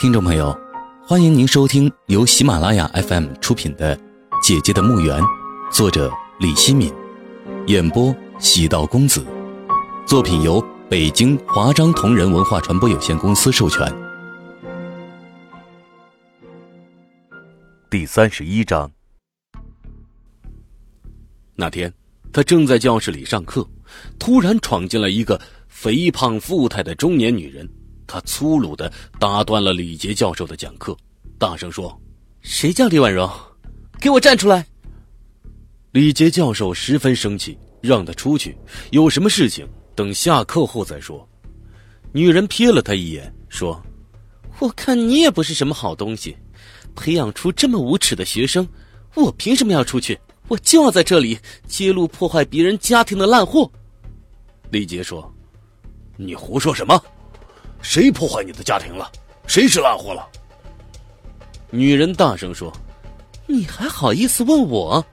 听众朋友，欢迎您收听由喜马拉雅 FM 出品的《姐姐的墓园》，作者李希敏，演播喜道公子。作品由北京华章同仁文化传播有限公司授权。第三十一章。那天，他正在教室里上课，突然闯进来一个肥胖富态的中年女人。他粗鲁的打断了李杰教授的讲课，大声说：“谁叫李婉柔？给我站出来！”李杰教授十分生气，让他出去，有什么事情等下课后再说。女人瞥了他一眼，说：“我看你也不是什么好东西，培养出这么无耻的学生，我凭什么要出去？我就要在这里揭露破坏别人家庭的烂货。”李杰说：“你胡说什么？”谁破坏你的家庭了？谁是烂货了？女人大声说：“你还好意思问我？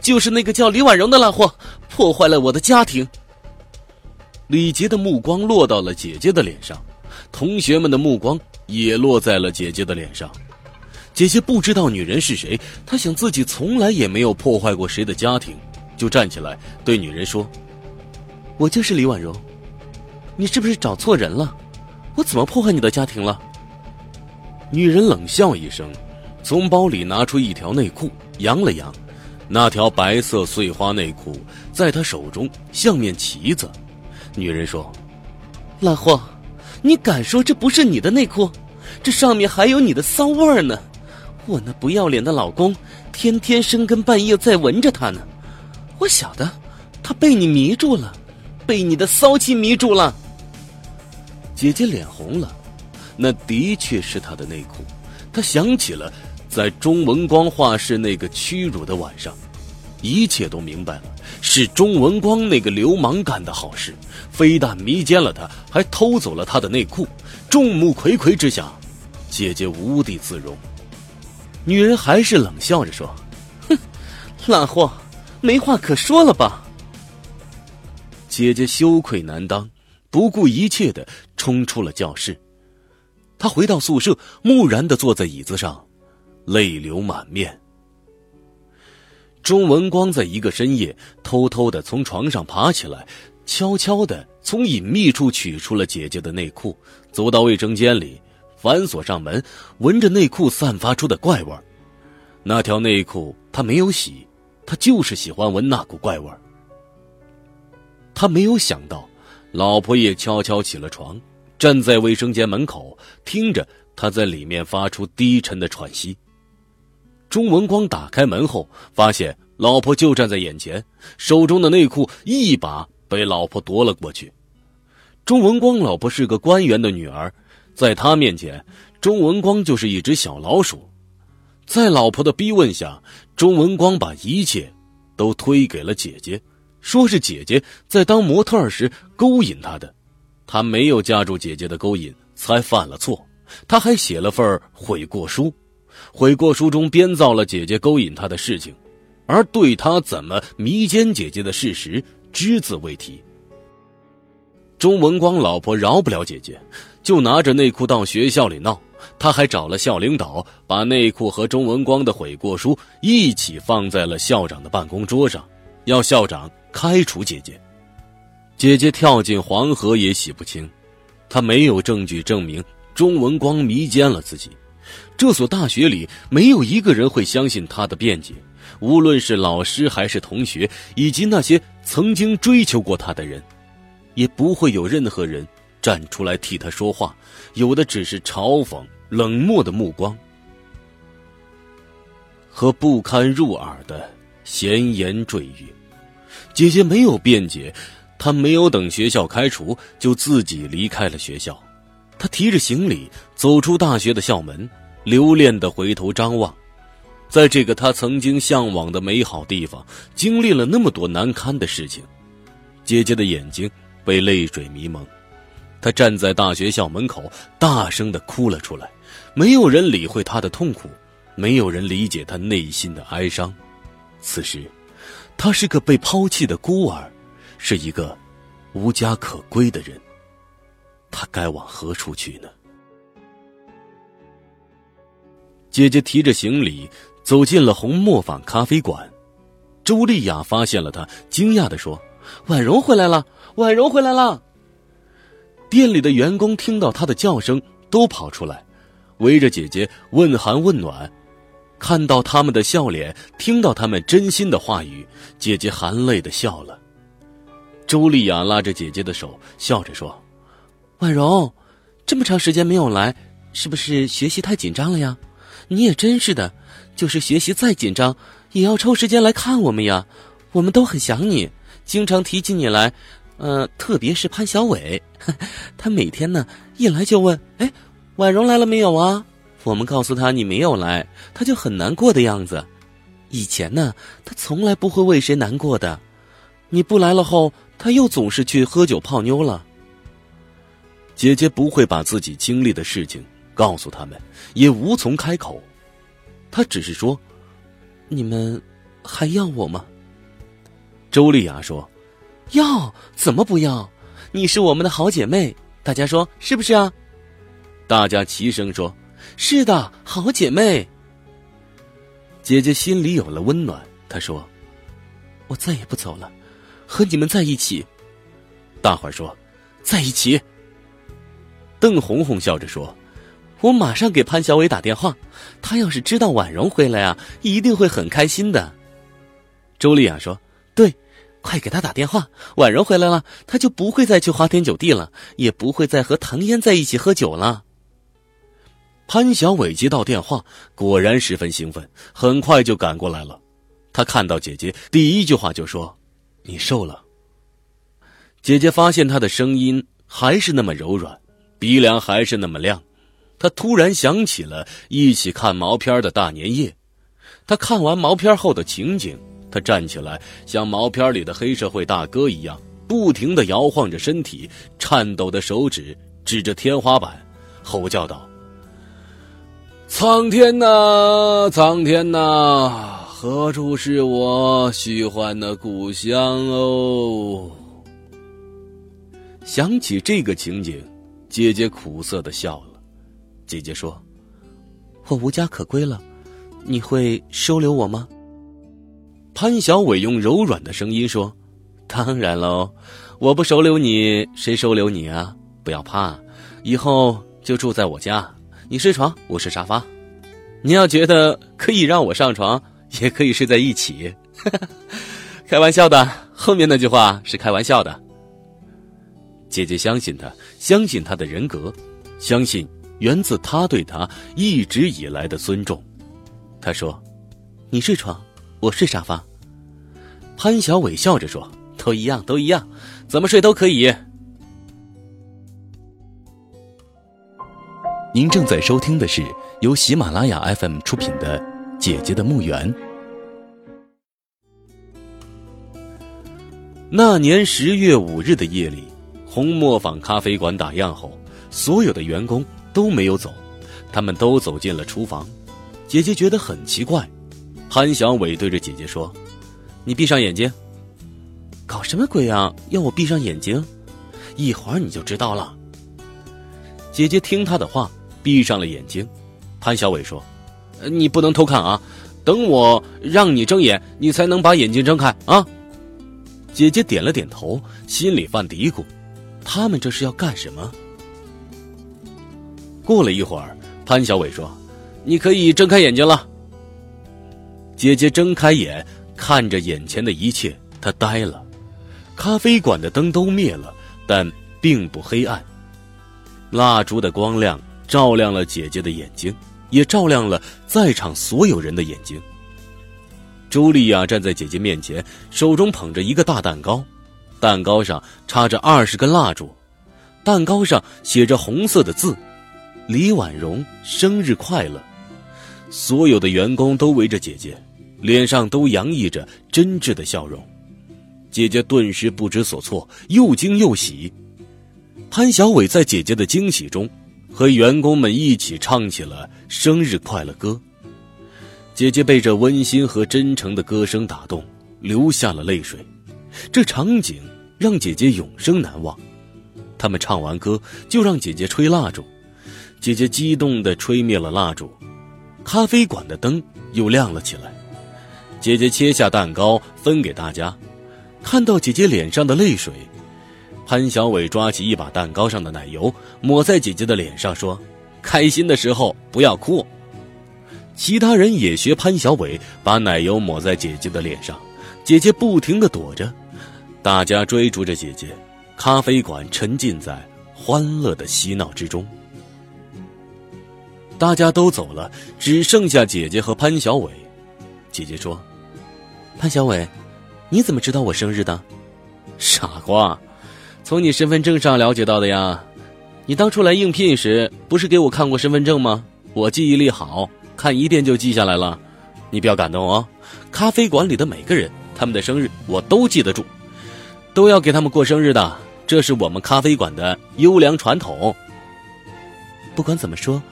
就是那个叫李婉容的烂货，破坏了我的家庭。”李杰的目光落到了姐姐的脸上，同学们的目光也落在了姐姐的脸上。姐姐不知道女人是谁，她想自己从来也没有破坏过谁的家庭，就站起来对女人说：“我就是李婉容，你是不是找错人了？”我怎么破坏你的家庭了？女人冷笑一声，从包里拿出一条内裤，扬了扬，那条白色碎花内裤在她手中像面旗子。女人说：“烂货，你敢说这不是你的内裤？这上面还有你的骚味呢！我那不要脸的老公天天深更半夜在闻着它呢。我晓得，他被你迷住了，被你的骚气迷住了。”姐姐脸红了，那的确是她的内裤。她想起了在钟文光画室那个屈辱的晚上，一切都明白了，是钟文光那个流氓干的好事，非但迷奸了她，还偷走了她的内裤。众目睽睽之下，姐姐无地自容。女人还是冷笑着说：“哼，烂货，没话可说了吧？”姐姐羞愧难当。不顾一切的冲出了教室，他回到宿舍，木然的坐在椅子上，泪流满面。钟文光在一个深夜偷偷的从床上爬起来，悄悄的从隐秘处取出了姐姐的内裤，走到卫生间里，反锁上门，闻着内裤散发出的怪味那条内裤他没有洗，他就是喜欢闻那股怪味他没有想到。老婆也悄悄起了床，站在卫生间门口，听着他在里面发出低沉的喘息。钟文光打开门后，发现老婆就站在眼前，手中的内裤一把被老婆夺了过去。钟文光老婆是个官员的女儿，在他面前，钟文光就是一只小老鼠。在老婆的逼问下，钟文光把一切都推给了姐姐。说是姐姐在当模特时勾引他的，他没有架住姐姐的勾引，才犯了错。他还写了份悔过书，悔过书中编造了姐姐勾引他的事情，而对他怎么迷奸姐姐的事实只字未提。钟文光老婆饶不了姐姐，就拿着内裤到学校里闹。他还找了校领导，把内裤和钟文光的悔过书一起放在了校长的办公桌上，要校长。开除姐姐，姐姐跳进黄河也洗不清，她没有证据证明钟文光迷奸了自己。这所大学里没有一个人会相信她的辩解，无论是老师还是同学，以及那些曾经追求过她的人，也不会有任何人站出来替她说话，有的只是嘲讽、冷漠的目光和不堪入耳的闲言赘语。姐姐没有辩解，她没有等学校开除，就自己离开了学校。她提着行李走出大学的校门，留恋的回头张望，在这个她曾经向往的美好地方，经历了那么多难堪的事情。姐姐的眼睛被泪水迷蒙，她站在大学校门口，大声的哭了出来。没有人理会她的痛苦，没有人理解她内心的哀伤。此时。他是个被抛弃的孤儿，是一个无家可归的人。他该往何处去呢？姐姐提着行李走进了红磨坊咖啡馆。周丽雅发现了她，惊讶的说：“婉容回来了，婉容回来了。”店里的员工听到她的叫声，都跑出来，围着姐姐问寒问暖。看到他们的笑脸，听到他们真心的话语，姐姐含泪的笑了。周丽雅拉着姐姐的手，笑着说：“婉容，这么长时间没有来，是不是学习太紧张了呀？你也真是的，就是学习再紧张，也要抽时间来看我们呀。我们都很想你，经常提起你来。呃，特别是潘小伟，他每天呢一来就问：哎，婉容来了没有啊？”我们告诉他你没有来，他就很难过的样子。以前呢，他从来不会为谁难过的。你不来了后，他又总是去喝酒泡妞了。姐姐不会把自己经历的事情告诉他们，也无从开口。她只是说：“你们还要我吗？”周丽雅说：“要，怎么不要？你是我们的好姐妹，大家说是不是啊？”大家齐声说。是的，好姐妹。姐姐心里有了温暖。她说：“我再也不走了，和你们在一起。”大伙儿说：“在一起。”邓红红笑着说：“我马上给潘小伟打电话，他要是知道婉容回来啊，一定会很开心的。”周丽雅说：“对，快给他打电话。婉容回来了，他就不会再去花天酒地了，也不会再和唐嫣在一起喝酒了。”潘小伟接到电话，果然十分兴奋，很快就赶过来了。他看到姐姐，第一句话就说：“你瘦了。”姐姐发现他的声音还是那么柔软，鼻梁还是那么亮。他突然想起了一起看毛片的大年夜。他看完毛片后的情景，他站起来，像毛片里的黑社会大哥一样，不停的摇晃着身体，颤抖的手指指着天花板，吼叫道。苍天呐，苍天呐，何处是我虚幻的故乡哦？想起这个情景，姐姐苦涩的笑了。姐姐说：“我无家可归了，你会收留我吗？”潘小伟用柔软的声音说：“当然喽，我不收留你，谁收留你啊？不要怕，以后就住在我家。”你睡床，我睡沙发。你要觉得可以让我上床，也可以睡在一起。开玩笑的，后面那句话是开玩笑的。姐姐相信他，相信他的人格，相信源自他对他一直以来的尊重。他说：“你睡床，我睡沙发。”潘小伟笑着说：“都一样，都一样，怎么睡都可以。”您正在收听的是由喜马拉雅 FM 出品的《姐姐的墓园》。那年十月五日的夜里，红磨坊咖啡馆打烊后，所有的员工都没有走，他们都走进了厨房。姐姐觉得很奇怪，潘小伟对着姐姐说：“你闭上眼睛。”“搞什么鬼啊？要我闭上眼睛？一会儿你就知道了。”姐姐听他的话。闭上了眼睛，潘小伟说：“你不能偷看啊，等我让你睁眼，你才能把眼睛睁开啊。”姐姐点了点头，心里犯嘀咕：他们这是要干什么？过了一会儿，潘小伟说：“你可以睁开眼睛了。”姐姐睁开眼，看着眼前的一切，她呆了。咖啡馆的灯都灭了，但并不黑暗，蜡烛的光亮。照亮了姐姐的眼睛，也照亮了在场所有人的眼睛。朱莉亚站在姐姐面前，手中捧着一个大蛋糕，蛋糕上插着二十根蜡烛，蛋糕上写着红色的字：“李婉容生日快乐。”所有的员工都围着姐姐，脸上都洋溢着真挚的笑容。姐姐顿时不知所措，又惊又喜。潘小伟在姐姐的惊喜中。和员工们一起唱起了生日快乐歌。姐姐被这温馨和真诚的歌声打动，流下了泪水。这场景让姐姐永生难忘。他们唱完歌，就让姐姐吹蜡烛。姐姐激动地吹灭了蜡烛。咖啡馆的灯又亮了起来。姐姐切下蛋糕分给大家，看到姐姐脸上的泪水，潘小伟抓起一把蛋糕上的奶油抹在姐姐的脸上，说：“开心的时候不要哭。”其他人也学潘小伟把奶油抹在姐姐的脸上，姐姐不停的躲着，大家追逐着姐姐，咖啡馆沉浸在欢乐的嬉闹之中。大家都走了，只剩下姐姐和潘小伟。姐姐说。潘小伟，你怎么知道我生日的？傻瓜，从你身份证上了解到的呀。你当初来应聘时不是给我看过身份证吗？我记忆力好，看一遍就记下来了。你不要感动哦。咖啡馆里的每个人，他们的生日我都记得住，都要给他们过生日的，这是我们咖啡馆的优良传统。不管怎么说，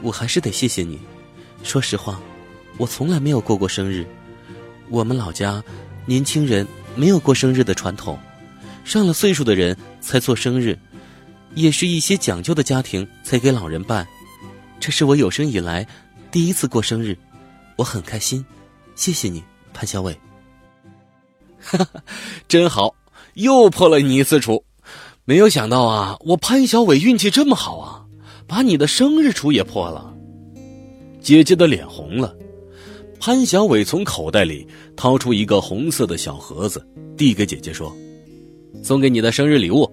我还是得谢谢你。说实话，我从来没有过过生日。我们老家，年轻人没有过生日的传统，上了岁数的人才做生日，也是一些讲究的家庭才给老人办。这是我有生以来第一次过生日，我很开心，谢谢你，潘小伟。哈哈，真好，又破了你一次处。没有想到啊，我潘小伟运气这么好啊，把你的生日处也破了。姐姐的脸红了。潘小伟从口袋里掏出一个红色的小盒子，递给姐姐说：“送给你的生日礼物。”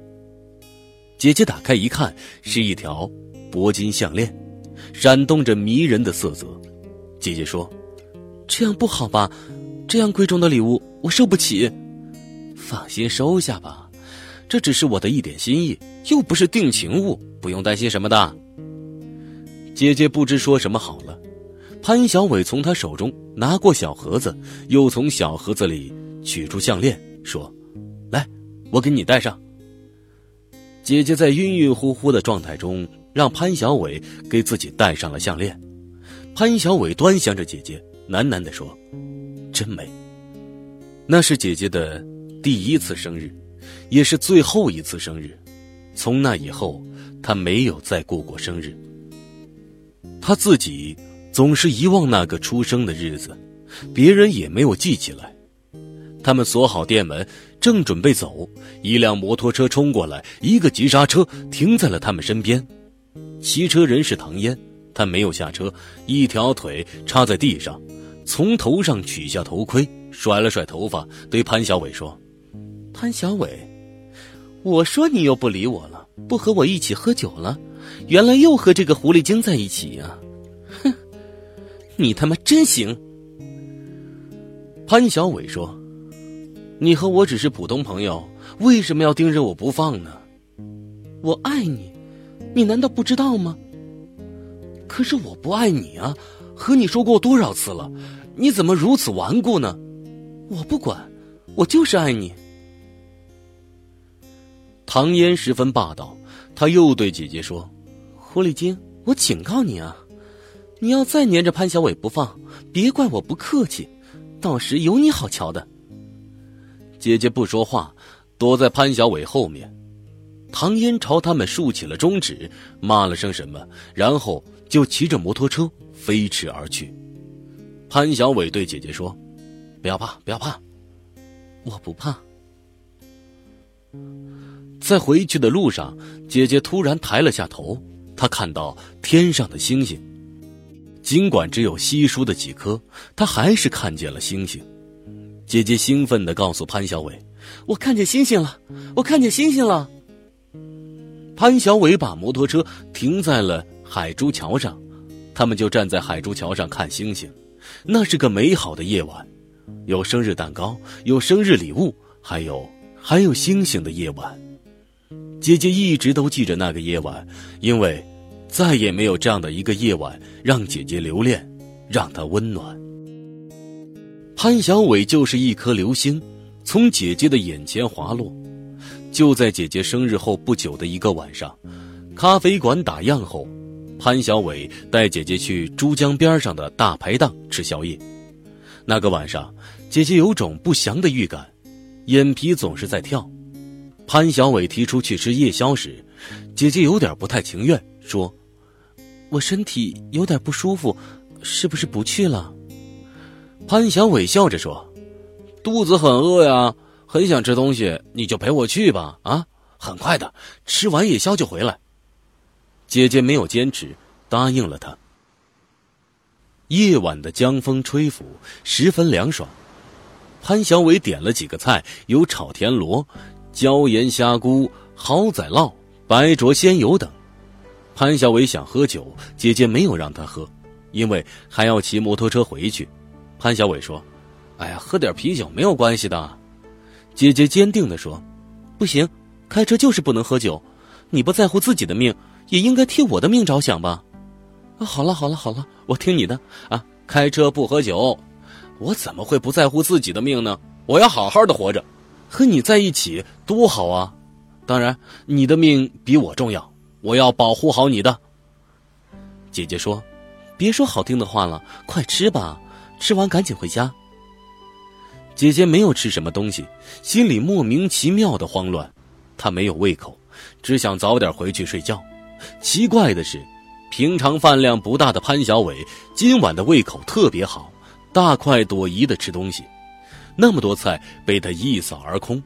姐姐打开一看，是一条铂金项链，闪动着迷人的色泽。姐姐说：“这样不好吧？这样贵重的礼物我受不起。”放心收下吧，这只是我的一点心意，又不是定情物，不用担心什么的。姐姐不知说什么好了。潘小伟从他手中拿过小盒子，又从小盒子里取出项链，说：“，我给你戴上。”姐姐在晕晕乎乎的状态中，让潘小伟给自己戴上了项链。潘小伟端详着姐姐，喃喃地说：“真美。”那是姐姐的第一次生日，也是最后一次生日。从那以后，他没有再过过生日。他自己。总是遗忘那个出生的日子，别人也没有记起来。他们锁好店门，正准备走，一辆摩托车冲过来，一个急刹车停在了他们身边。骑车人是唐嫣，他没有下车，一条腿插在地上，从头上取下头盔，甩了甩头发，对潘小伟说：“潘小伟，我说你又不理我了，不和我一起喝酒了，原来又和这个狐狸精在一起呀。”哼你他妈真行！潘小伟说：“你和我只是普通朋友，为什么要盯着我不放呢？我爱你，你难道不知道吗？可是我不爱你啊！和你说过多少次了？你怎么如此顽固呢？我不管，我就是爱你。”唐嫣十分霸道，她又对姐姐说：“狐狸精，我警告你啊！”你要再粘着潘小伟不放，别怪我不客气，到时有你好瞧的。姐姐不说话，躲在潘小伟后面。唐嫣朝他们竖起了中指，骂了声什么，然后就骑着摩托车飞驰而去。潘小伟对姐姐说：“不要怕，不要怕，我不怕。”在回去的路上，姐姐突然抬了下头，她看到天上的星星。尽管只有稀疏的几颗，她还是看见了星星。姐姐兴奋地告诉潘小伟：“我看见星星了，我看见星星了。”潘小伟把摩托车停在了海珠桥上，他们就站在海珠桥上看星星。那是个美好的夜晚，有生日蛋糕，有生日礼物，还有还有星星的夜晚。姐姐一直都记着那个夜晚，因为。再也没有这样的一个夜晚让姐姐留恋，让她温暖。潘小伟就是一颗流星，从姐姐的眼前滑落。就在姐姐生日后不久的一个晚上，咖啡馆打烊后，潘小伟带姐姐去珠江边上的大排档吃宵夜。那个晚上，姐姐有种不祥的预感，眼皮总是在跳。潘小伟提出去吃夜宵时，姐姐有点不太情愿，说。我身体有点不舒服，是不是不去了？潘小伟笑着说：“肚子很饿呀，很想吃东西，你就陪我去吧。啊，很快的，吃完夜宵就回来。”姐姐没有坚持，答应了他。夜晚的江风吹拂，十分凉爽。潘小伟点了几个菜，有炒田螺、椒盐虾菇、蚝仔烙、白灼鲜油等。潘小伟想喝酒，姐姐没有让他喝，因为还要骑摩托车回去。潘小伟说：“哎呀，喝点啤酒没有关系的。”姐姐坚定的说：“不行，开车就是不能喝酒。你不在乎自己的命，也应该替我的命着想吧。”啊，好了好了好了，我听你的啊，开车不喝酒。我怎么会不在乎自己的命呢？我要好好的活着，和你在一起多好啊！当然，你的命比我重要，我要保护好你的。姐姐说：“别说好听的话了，快吃吧，吃完赶紧回家。”姐姐没有吃什么东西，心里莫名其妙的慌乱，她没有胃口，只想早点回去睡觉。奇怪的是，平常饭量不大的潘小伟今晚的胃口特别好。大快朵颐的吃东西，那么多菜被他一扫而空，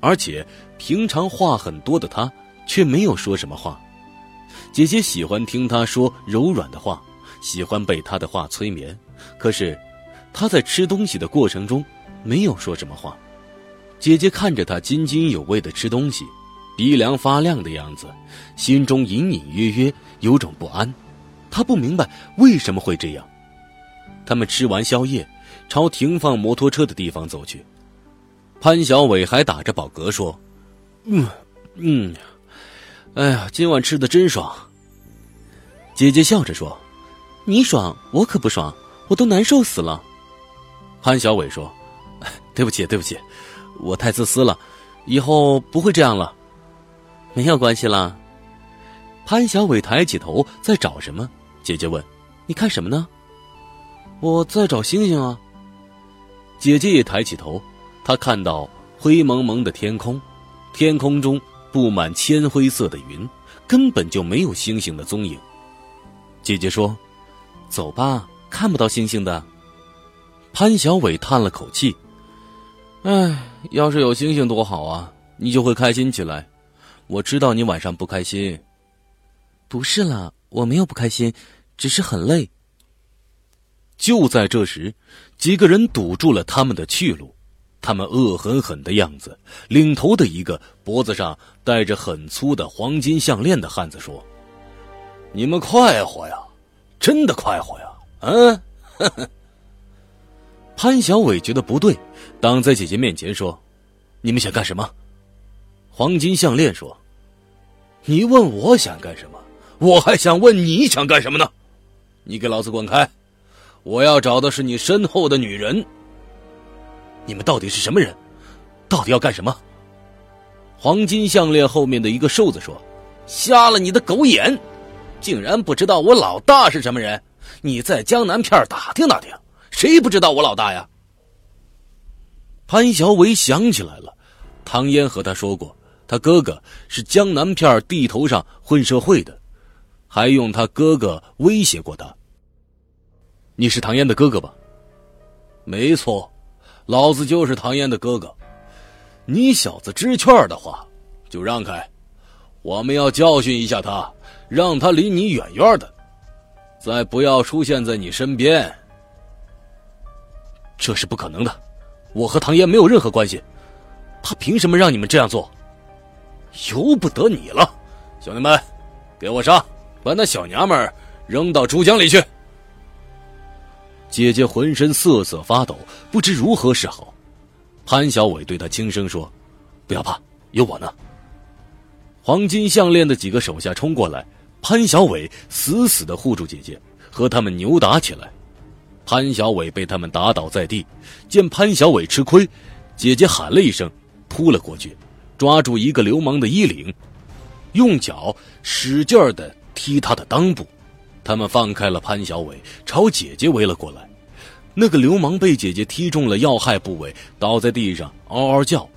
而且平常话很多的他却没有说什么话。姐姐喜欢听他说柔软的话，喜欢被他的话催眠。可是他在吃东西的过程中没有说什么话。姐姐看着他津津有味的吃东西，鼻梁发亮的样子，心中隐隐约约有种不安。她不明白为什么会这样。他们吃完宵夜，朝停放摩托车的地方走去。潘小伟还打着饱嗝说：“嗯，嗯，哎呀，今晚吃的真爽。”姐姐笑着说：“你爽，我可不爽，我都难受死了。”潘小伟说：“对不起，对不起，我太自私了，以后不会这样了。”没有关系啦。潘小伟抬起头，在找什么？姐姐问：“你看什么呢？”我在找星星啊。姐姐也抬起头，她看到灰蒙蒙的天空，天空中布满铅灰色的云，根本就没有星星的踪影。姐姐说：“走吧，看不到星星的。”潘小伟叹了口气：“哎，要是有星星多好啊，你就会开心起来。我知道你晚上不开心。”不是了，我没有不开心，只是很累。就在这时，几个人堵住了他们的去路。他们恶狠狠的样子，领头的一个脖子上戴着很粗的黄金项链的汉子说：“你们快活呀，真的快活呀！”嗯，潘小伟觉得不对，挡在姐姐面前说：“你们想干什么？”黄金项链说：“你问我想干什么，我还想问你想干什么呢？你给老子滚开！”我要找的是你身后的女人。你们到底是什么人？到底要干什么？黄金项链后面的一个瘦子说：“瞎了你的狗眼，竟然不知道我老大是什么人？你在江南片打听打听，谁不知道我老大呀？”潘小伟想起来了，唐嫣和他说过，他哥哥是江南片地头上混社会的，还用他哥哥威胁过他。你是唐嫣的哥哥吧？没错，老子就是唐嫣的哥哥。你小子知趣的话，就让开，我们要教训一下他，让他离你远远的，再不要出现在你身边。这是不可能的，我和唐嫣没有任何关系，他凭什么让你们这样做？由不得你了，兄弟们，给我上，把那小娘们扔到珠江里去。姐姐浑身瑟瑟发抖，不知如何是好。潘小伟对她轻声说：“不要怕，有我呢。”黄金项链的几个手下冲过来，潘小伟死死的护住姐姐，和他们扭打起来。潘小伟被他们打倒在地，见潘小伟吃亏，姐姐喊了一声，扑了过去，抓住一个流氓的衣领，用脚使劲的踢他的裆部。他们放开了潘小伟，朝姐姐围了过来。那个流氓被姐姐踢中了要害部位，倒在地上嗷嗷叫。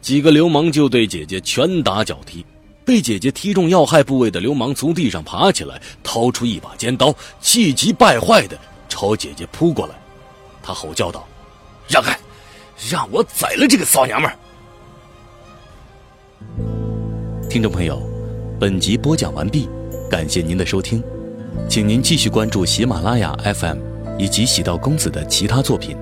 几个流氓就对姐姐拳打脚踢。被姐姐踢中要害部位的流氓从地上爬起来，掏出一把尖刀，气急败坏的朝姐姐扑过来，他吼叫道：“让开，让我宰了这个骚娘们！”听众朋友，本集播讲完毕，感谢您的收听，请您继续关注喜马拉雅 FM 以及喜道公子的其他作品。